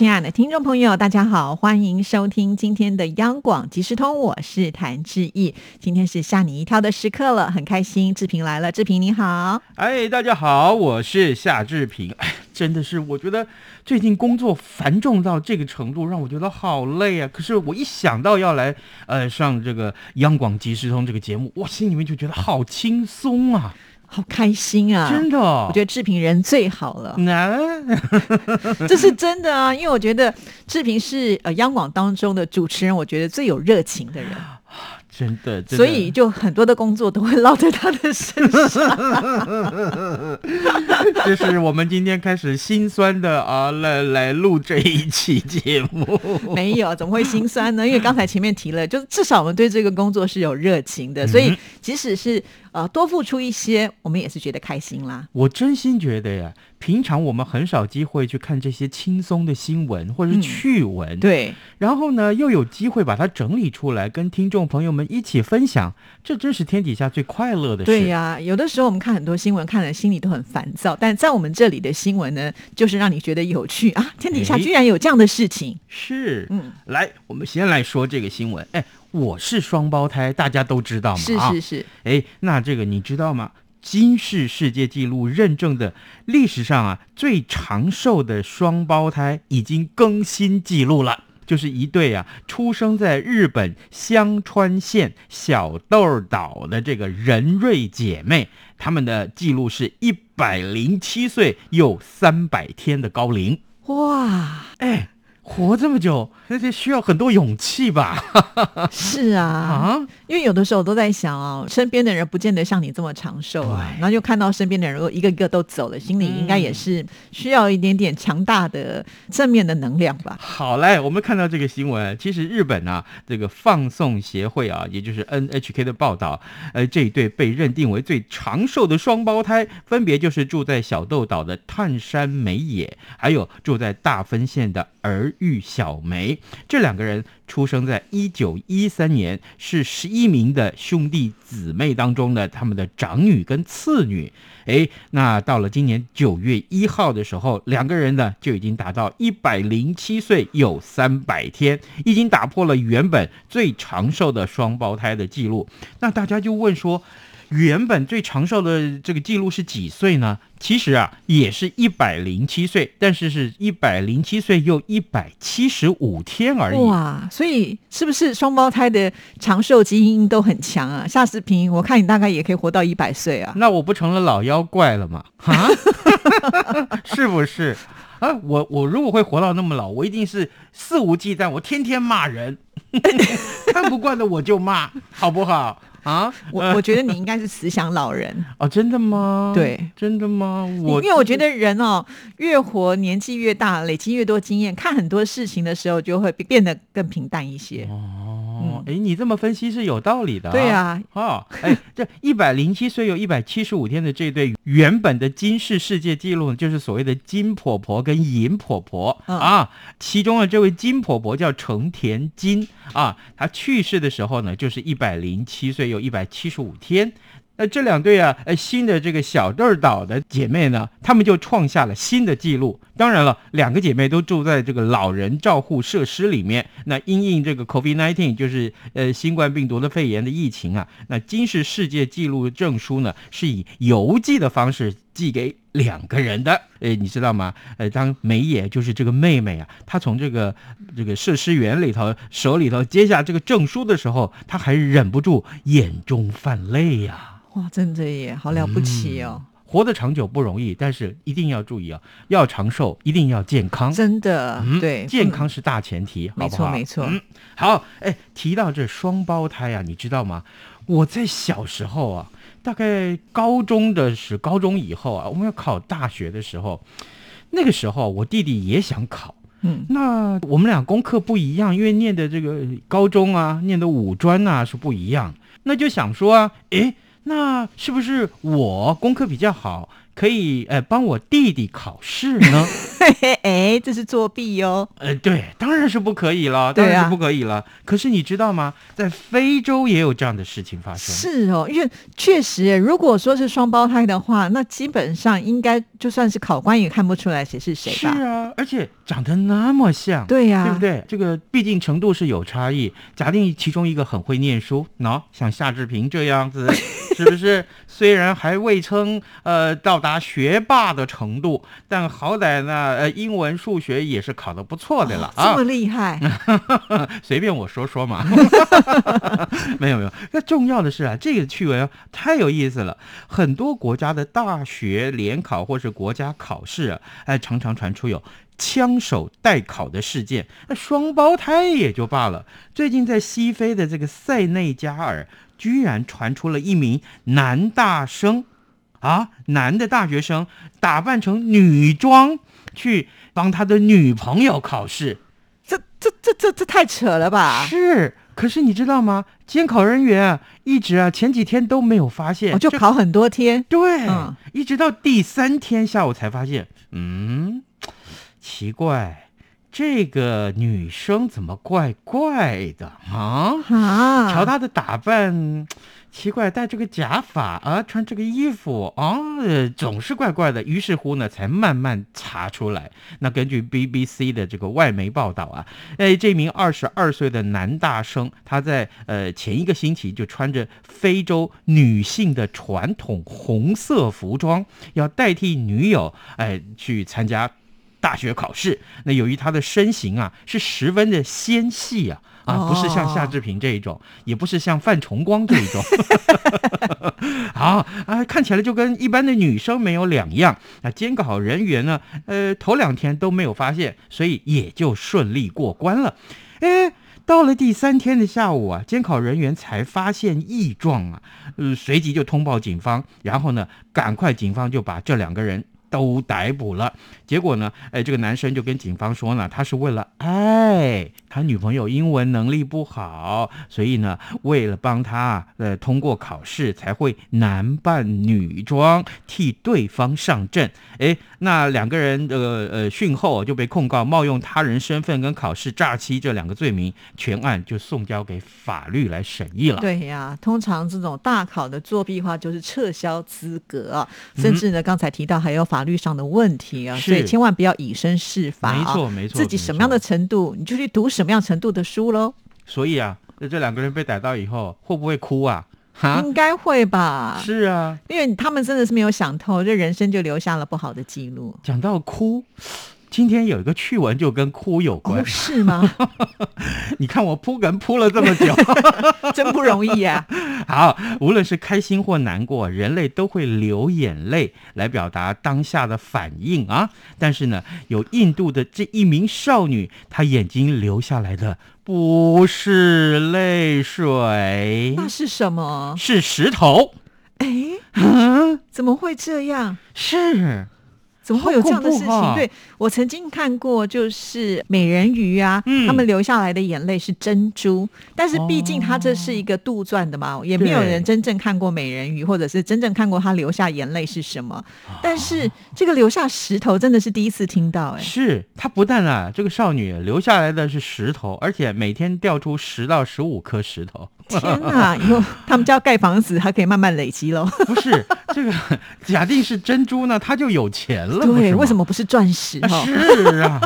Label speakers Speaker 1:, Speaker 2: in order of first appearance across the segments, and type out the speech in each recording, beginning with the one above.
Speaker 1: 亲爱的听众朋友，大家好，欢迎收听今天的央广即时通，我是谭志毅。今天是吓你一跳的时刻了，很开心，志平来了，志平你好。
Speaker 2: 哎，大家好，我是夏志平。哎，真的是，我觉得最近工作繁重到这个程度，让我觉得好累啊。可是我一想到要来呃上这个央广即时通这个节目，我心里面就觉得好轻松啊。
Speaker 1: 好开心啊！
Speaker 2: 真的，
Speaker 1: 我觉得志平人最好了。
Speaker 2: 那
Speaker 1: 这是真的啊，因为我觉得志平是呃央广当中的主持人，我觉得最有热情的人。
Speaker 2: 真的，
Speaker 1: 所以就很多的工作都会落在他的身上。
Speaker 2: 这是我们今天开始心酸的啊，来来录这一期节目。
Speaker 1: 没有，怎么会心酸呢？因为刚才前面提了，就是至少我们对这个工作是有热情的，所以即使是呃多付出一些，我们也是觉得开心啦。
Speaker 2: 我真心觉得呀。平常我们很少机会去看这些轻松的新闻或者是趣闻，
Speaker 1: 对。
Speaker 2: 然后呢，又有机会把它整理出来，跟听众朋友们一起分享，这真是天底下最快乐的事。
Speaker 1: 对呀，有的时候我们看很多新闻，看了心里都很烦躁，但在我们这里的新闻呢，就是让你觉得有趣啊！天底下居然有这样的事情。
Speaker 2: 是，嗯，来，我们先来说这个新闻。哎，我是双胞胎，大家都知道吗？
Speaker 1: 是是是。
Speaker 2: 哎，那这个你知道吗？金氏世界纪录认证的历史上啊最长寿的双胞胎已经更新纪录了，就是一对啊出生在日本香川县小豆岛的这个仁瑞姐妹，她们的记录是一百零七岁又三百天的高龄。
Speaker 1: 哇，
Speaker 2: 哎。活这么久，那得需要很多勇气吧？
Speaker 1: 是啊，啊，因为有的时候我都在想啊，身边的人不见得像你这么长寿啊，然后就看到身边的人如果一个一个都走了，心里应该也是需要一点点强大的正面的能量吧。
Speaker 2: 好嘞，我们看到这个新闻，其实日本啊，这个放送协会啊，也就是 NHK 的报道，呃，这一对被认定为最长寿的双胞胎，分别就是住在小豆岛的炭山美野，还有住在大分县的儿。玉小梅这两个人出生在一九一三年，是十一名的兄弟姊妹当中的他们的长女跟次女。哎，那到了今年九月一号的时候，两个人呢就已经达到一百零七岁有三百天，已经打破了原本最长寿的双胞胎的记录。那大家就问说。原本最长寿的这个记录是几岁呢？其实啊，也是一百零七岁，但是是一百零七岁又一百七十五天而已。
Speaker 1: 哇，所以是不是双胞胎的长寿基因都很强啊？夏视频，我看你大概也可以活到一百岁啊。
Speaker 2: 那我不成了老妖怪了吗？啊，是不是？啊，我我如果会活到那么老，我一定是肆无忌惮，我天天骂人，看不惯的我就骂，好不好？啊，
Speaker 1: 我我觉得你应该是慈祥老人
Speaker 2: 哦，真的吗？
Speaker 1: 对，
Speaker 2: 真的吗？我
Speaker 1: 因为我觉得人哦，越活年纪越大，累积越多经验，看很多事情的时候就会变得更平淡一些。
Speaker 2: 哦，哎，你这么分析是有道理的。
Speaker 1: 对啊，
Speaker 2: 哦，哎，这一百零七岁有一百七十五天的这对原本的金氏世界纪录，就是所谓的金婆婆跟银婆婆啊，其中的这位金婆婆叫成田金啊，她去世的时候呢，就是一百零七岁。有一百七十五天，那这两对啊，呃，新的这个小豆岛的姐妹呢，她们就创下了新的纪录。当然了，两个姐妹都住在这个老人照护设施里面。那因应这个 COVID nineteen，就是呃新冠病毒的肺炎的疫情啊，那今世世界纪录证书呢，是以邮寄的方式寄给两个人的。哎，你知道吗？呃，当梅野就是这个妹妹啊，她从这个这个设施员里头手里头接下这个证书的时候，她还忍不住眼中泛泪呀！
Speaker 1: 哇，真的耶，好了不起哦！
Speaker 2: 活得长久不容易，但是一定要注意啊，要长寿一定要健康，
Speaker 1: 真的，对，
Speaker 2: 健康是大前提，
Speaker 1: 没错没错。
Speaker 2: 嗯，好，哎，提到这双胞胎啊，你知道吗？我在小时候啊。大概高中的是高中以后啊，我们要考大学的时候，那个时候我弟弟也想考，嗯，那我们俩功课不一样，因为念的这个高中啊，念的五专啊是不一样，那就想说啊，诶，那是不是我功课比较好？可以呃帮我弟弟考试呢？
Speaker 1: 哎，这是作弊哟！
Speaker 2: 呃，对，当然是不可以了，当然是不可以了。可是你知道吗？在非洲也有这样的事情发生。
Speaker 1: 是哦，因为确实，如果说是双胞胎的话，那基本上应该就算是考官也看不出来谁是谁
Speaker 2: 吧？是啊，而且长得那么像，
Speaker 1: 对呀，
Speaker 2: 对不对？这个毕竟程度是有差异。假定其中一个很会念书，喏，像夏志平这样子，是不是？虽然还未称呃到达学霸的程度，但好歹呢，呃，英文、数学也是考得不错的了
Speaker 1: 啊！这么厉害，
Speaker 2: 随便我说说嘛。没有没有，那重要的是啊，这个趣闻太有意思了。很多国家的大学联考或是国家考试啊，哎，常常传出有枪手代考的事件。那双胞胎也就罢了，最近在西非的这个塞内加尔。居然传出了一名男大生，啊，男的大学生打扮成女装去帮他的女朋友考试，
Speaker 1: 这这这这这太扯了吧？
Speaker 2: 是，可是你知道吗？监考人员一直啊前几天都没有发现，
Speaker 1: 就考很多天，
Speaker 2: 对，一直到第三天下午才发现，嗯，奇怪。这个女生怎么怪怪的啊？啊！瞧她的打扮，奇怪，戴这个假发啊，穿这个衣服啊，总是怪怪的。于是乎呢，才慢慢查出来。那根据 BBC 的这个外媒报道啊，哎，这名二十二岁的男大生，他在呃前一个星期就穿着非洲女性的传统红色服装，要代替女友哎去参加。大学考试，那由于他的身形啊是十分的纤细啊啊，不是像夏志平这一种，也不是像范崇光这一种，好啊，看起来就跟一般的女生没有两样。那监考人员呢，呃，头两天都没有发现，所以也就顺利过关了。哎，到了第三天的下午啊，监考人员才发现异状啊，呃，随即就通报警方，然后呢，赶快警方就把这两个人。都逮捕了，结果呢？哎，这个男生就跟警方说呢，他是为了爱他女朋友，英文能力不好，所以呢，为了帮他呃通过考试，才会男扮女装替对方上阵。哎，那两个人呃呃讯后就被控告冒用他人身份跟考试诈欺这两个罪名，全案就送交给法律来审议了。
Speaker 1: 对呀，通常这种大考的作弊话就是撤销资格啊，甚至呢，刚才提到还有法。法律上的问题啊，所以千万不要以身试法
Speaker 2: 啊！没错，没错，
Speaker 1: 自己什么样的程度，你就去读什么样程度的输喽。
Speaker 2: 所以啊，那这两个人被逮到以后，会不会哭啊？
Speaker 1: 应该会吧。
Speaker 2: 是啊，
Speaker 1: 因为他们真的是没有想透，这人生就留下了不好的记录。
Speaker 2: 讲到哭。今天有一个趣闻，就跟哭有关，
Speaker 1: 是吗？
Speaker 2: 你看我铺梗铺了这么久，
Speaker 1: 真不容易啊！
Speaker 2: 好，无论是开心或难过，人类都会流眼泪来表达当下的反应啊。但是呢，有印度的这一名少女，她眼睛流下来的不是泪水，
Speaker 1: 那是什么？
Speaker 2: 是石头。
Speaker 1: 哎，怎么会这样？
Speaker 2: 是。
Speaker 1: 怎么会有这样的事情？对我曾经看过，就是美人鱼啊，他们流下来的眼泪是珍珠，但是毕竟它这是一个杜撰的嘛，也没有人真正看过美人鱼，或者是真正看过她流下眼泪是什么。但是这个流下石头真的是第一次听到，哎，
Speaker 2: 是她不但啊，这个少女留下来的是石头，而且每天掉出十到十五颗石头。
Speaker 1: 天哪！以后他们家盖房子还可以慢慢累积喽。
Speaker 2: 不是这个，假定是珍珠呢，他就有钱了。
Speaker 1: 对，为什么不是钻石？
Speaker 2: 是啊，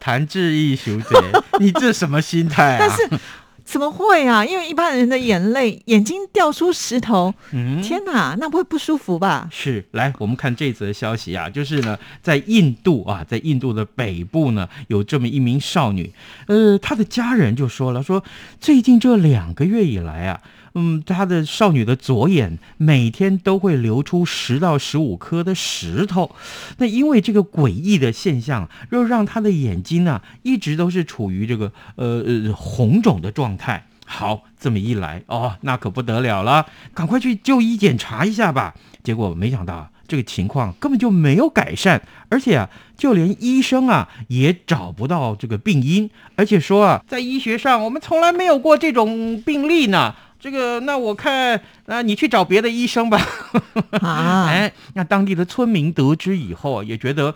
Speaker 2: 谭志毅小姐，你这什么心态
Speaker 1: 啊？但是。怎么会啊？因为一般人的眼泪，眼睛掉出石头，嗯，天哪，那不会不舒服吧？
Speaker 2: 是，来，我们看这则消息啊，就是呢，在印度啊，在印度的北部呢，有这么一名少女，呃，她的家人就说了，说最近这两个月以来啊。嗯，她的少女的左眼每天都会流出十到十五颗的石头，那因为这个诡异的现象，又让她的眼睛呢一直都是处于这个呃呃红肿的状态。好，这么一来哦，那可不得了了，赶快去就医检查一下吧。结果没想到这个情况根本就没有改善，而且啊，就连医生啊也找不到这个病因，而且说啊，在医学上我们从来没有过这种病例呢。这个那我看，那你去找别的医生吧。啊，哎，那当地的村民得知以后也觉得，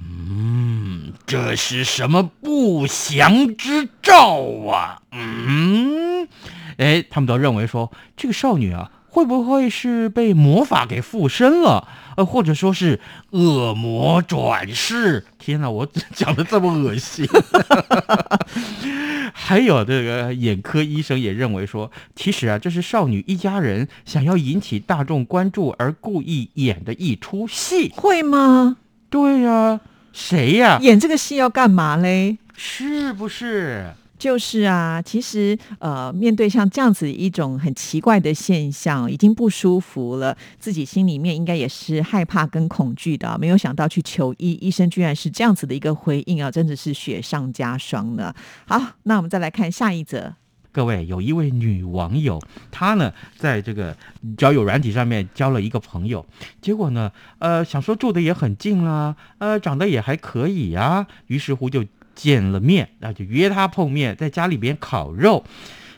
Speaker 2: 嗯，这是什么不祥之兆啊？嗯，哎，他们都认为说这个少女啊。会不会是被魔法给附身了？呃，或者说是恶魔转世？天哪，我讲的这么恶心。还有这个眼科医生也认为说，其实啊，这是少女一家人想要引起大众关注而故意演的一出戏。
Speaker 1: 会吗？
Speaker 2: 对呀，谁呀？
Speaker 1: 演这个戏要干嘛嘞？
Speaker 2: 是不是？
Speaker 1: 就是啊，其实呃，面对像这样子一种很奇怪的现象，已经不舒服了，自己心里面应该也是害怕跟恐惧的。没有想到去求医，医生居然是这样子的一个回应啊，真的是雪上加霜呢。好，那我们再来看下一则。
Speaker 2: 各位，有一位女网友，她呢在这个交友软体上面交了一个朋友，结果呢，呃，想说住的也很近啦，呃，长得也还可以呀，于是乎就。见了面，那就约他碰面，在家里边烤肉。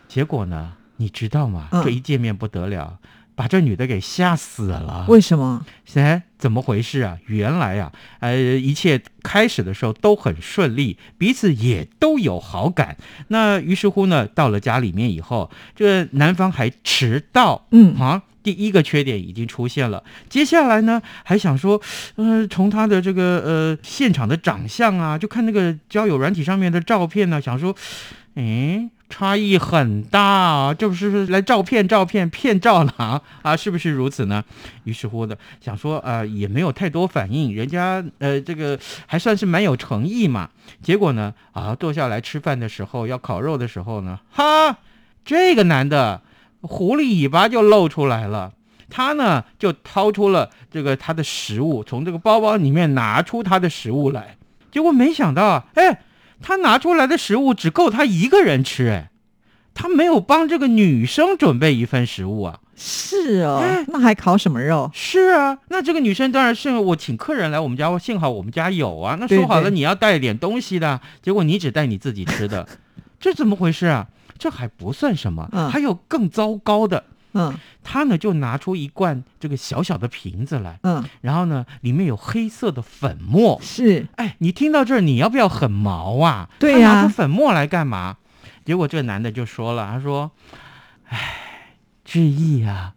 Speaker 2: 结果呢，你知道吗？这一见面不得了，把这女的给吓死了。
Speaker 1: 为什么？
Speaker 2: 哎，怎么回事啊？原来啊，呃，一切开始的时候都很顺利，彼此也都有好感。那于是乎呢，到了家里面以后，这男方还迟到。嗯啊。第一个缺点已经出现了，接下来呢，还想说，呃，从他的这个呃现场的长相啊，就看那个交友软体上面的照片呢，想说，哎，差异很大啊，这不是来照骗照骗骗照了啊？是不是如此呢？于是乎的想说，呃，也没有太多反应，人家呃这个还算是蛮有诚意嘛。结果呢，啊，坐下来吃饭的时候，要烤肉的时候呢，哈，这个男的。狐狸尾巴就露出来了，他呢就掏出了这个他的食物，从这个包包里面拿出他的食物来，结果没想到，哎，他拿出来的食物只够他一个人吃，哎，他没有帮这个女生准备一份食物啊。
Speaker 1: 是哦，那还烤什么肉？
Speaker 2: 是啊，那这个女生当然是我请客人来我们家，幸好我们家有啊。那说好了你要带点东西的，结果你只带你自己吃的，这怎么回事啊？这还不算什么，还有更糟糕的。嗯，他呢就拿出一罐这个小小的瓶子来，嗯，然后呢里面有黑色的粉末。
Speaker 1: 是，
Speaker 2: 哎，你听到这儿你要不要很毛啊？
Speaker 1: 对
Speaker 2: 呀，拿出粉末来干嘛？结果这男的就说了，他说：“哎，志毅啊，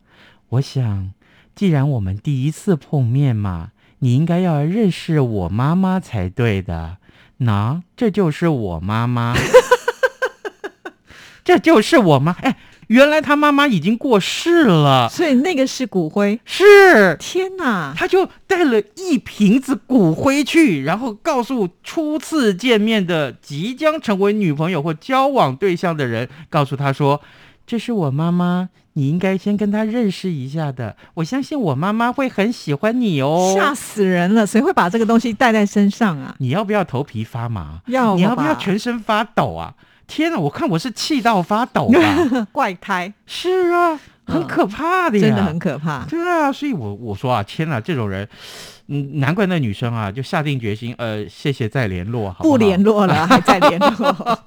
Speaker 2: 我想既然我们第一次碰面嘛，你应该要认识我妈妈才对的。喏，这就是我妈妈。” 这就是我妈哎，原来他妈妈已经过世了，
Speaker 1: 所以那个是骨灰。
Speaker 2: 是，
Speaker 1: 天哪！
Speaker 2: 他就带了一瓶子骨灰去，然后告诉初次见面的即将成为女朋友或交往对象的人，告诉他说：“这是我妈妈，你应该先跟她认识一下的。我相信我妈妈会很喜欢你哦。”
Speaker 1: 吓死人了！谁会把这个东西带在身上啊？
Speaker 2: 你要不要头皮发麻？
Speaker 1: 要。
Speaker 2: 你要不要全身发抖啊？天哪！我看我是气到发抖 啊！
Speaker 1: 怪胎
Speaker 2: 是啊，很可怕的呀，
Speaker 1: 真的很可怕。
Speaker 2: 对啊，所以我我说啊，天哪，这种人，嗯，难怪那女生啊就下定决心，呃，谢谢再联络，
Speaker 1: 不联络了，还在联络。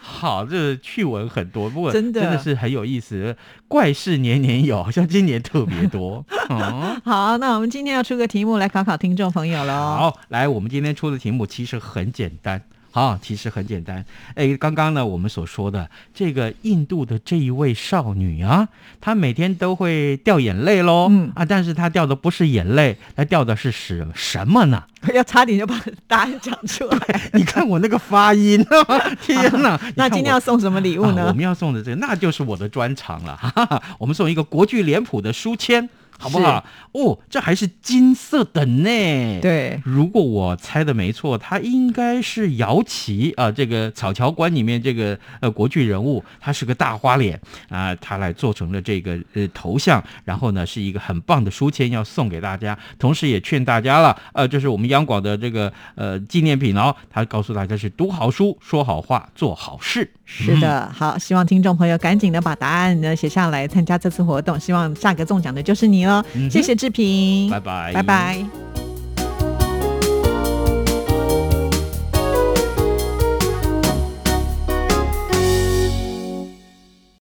Speaker 2: 好，这趣闻很多，不过
Speaker 1: 真的
Speaker 2: 真的是很有意思，怪事年年有，好像今年特别多。
Speaker 1: 好，那我们今天要出个题目来考考听众朋友喽。
Speaker 2: 好，来，我们今天出的题目其实很简单。好，其实很简单。哎，刚刚呢，我们所说的这个印度的这一位少女啊，她每天都会掉眼泪喽。嗯啊，但是她掉的不是眼泪，她掉的是什什么呢？
Speaker 1: 要差点就把答案讲出来。
Speaker 2: 你看我那个发音，天哪！
Speaker 1: 那今天要送什么礼物呢？
Speaker 2: 我们要送的这个，那就是我的专长了。哈哈，我们送一个国剧脸谱的书签。好不好？哦，这还是金色的呢。
Speaker 1: 对，
Speaker 2: 如果我猜的没错，他应该是姚琦啊，这个草桥关里面这个呃国剧人物，他是个大花脸啊，他来做成了这个呃头像，然后呢是一个很棒的书签要送给大家，同时也劝大家了，呃，这是我们央广的这个呃纪念品哦，他告诉大家是读好书、说好话、做好事。
Speaker 1: 是的，好，希望听众朋友赶紧的把答案呢写下来，参加这次活动，希望下个中奖的就是你。谢谢志平，
Speaker 2: 拜拜，
Speaker 1: 拜拜。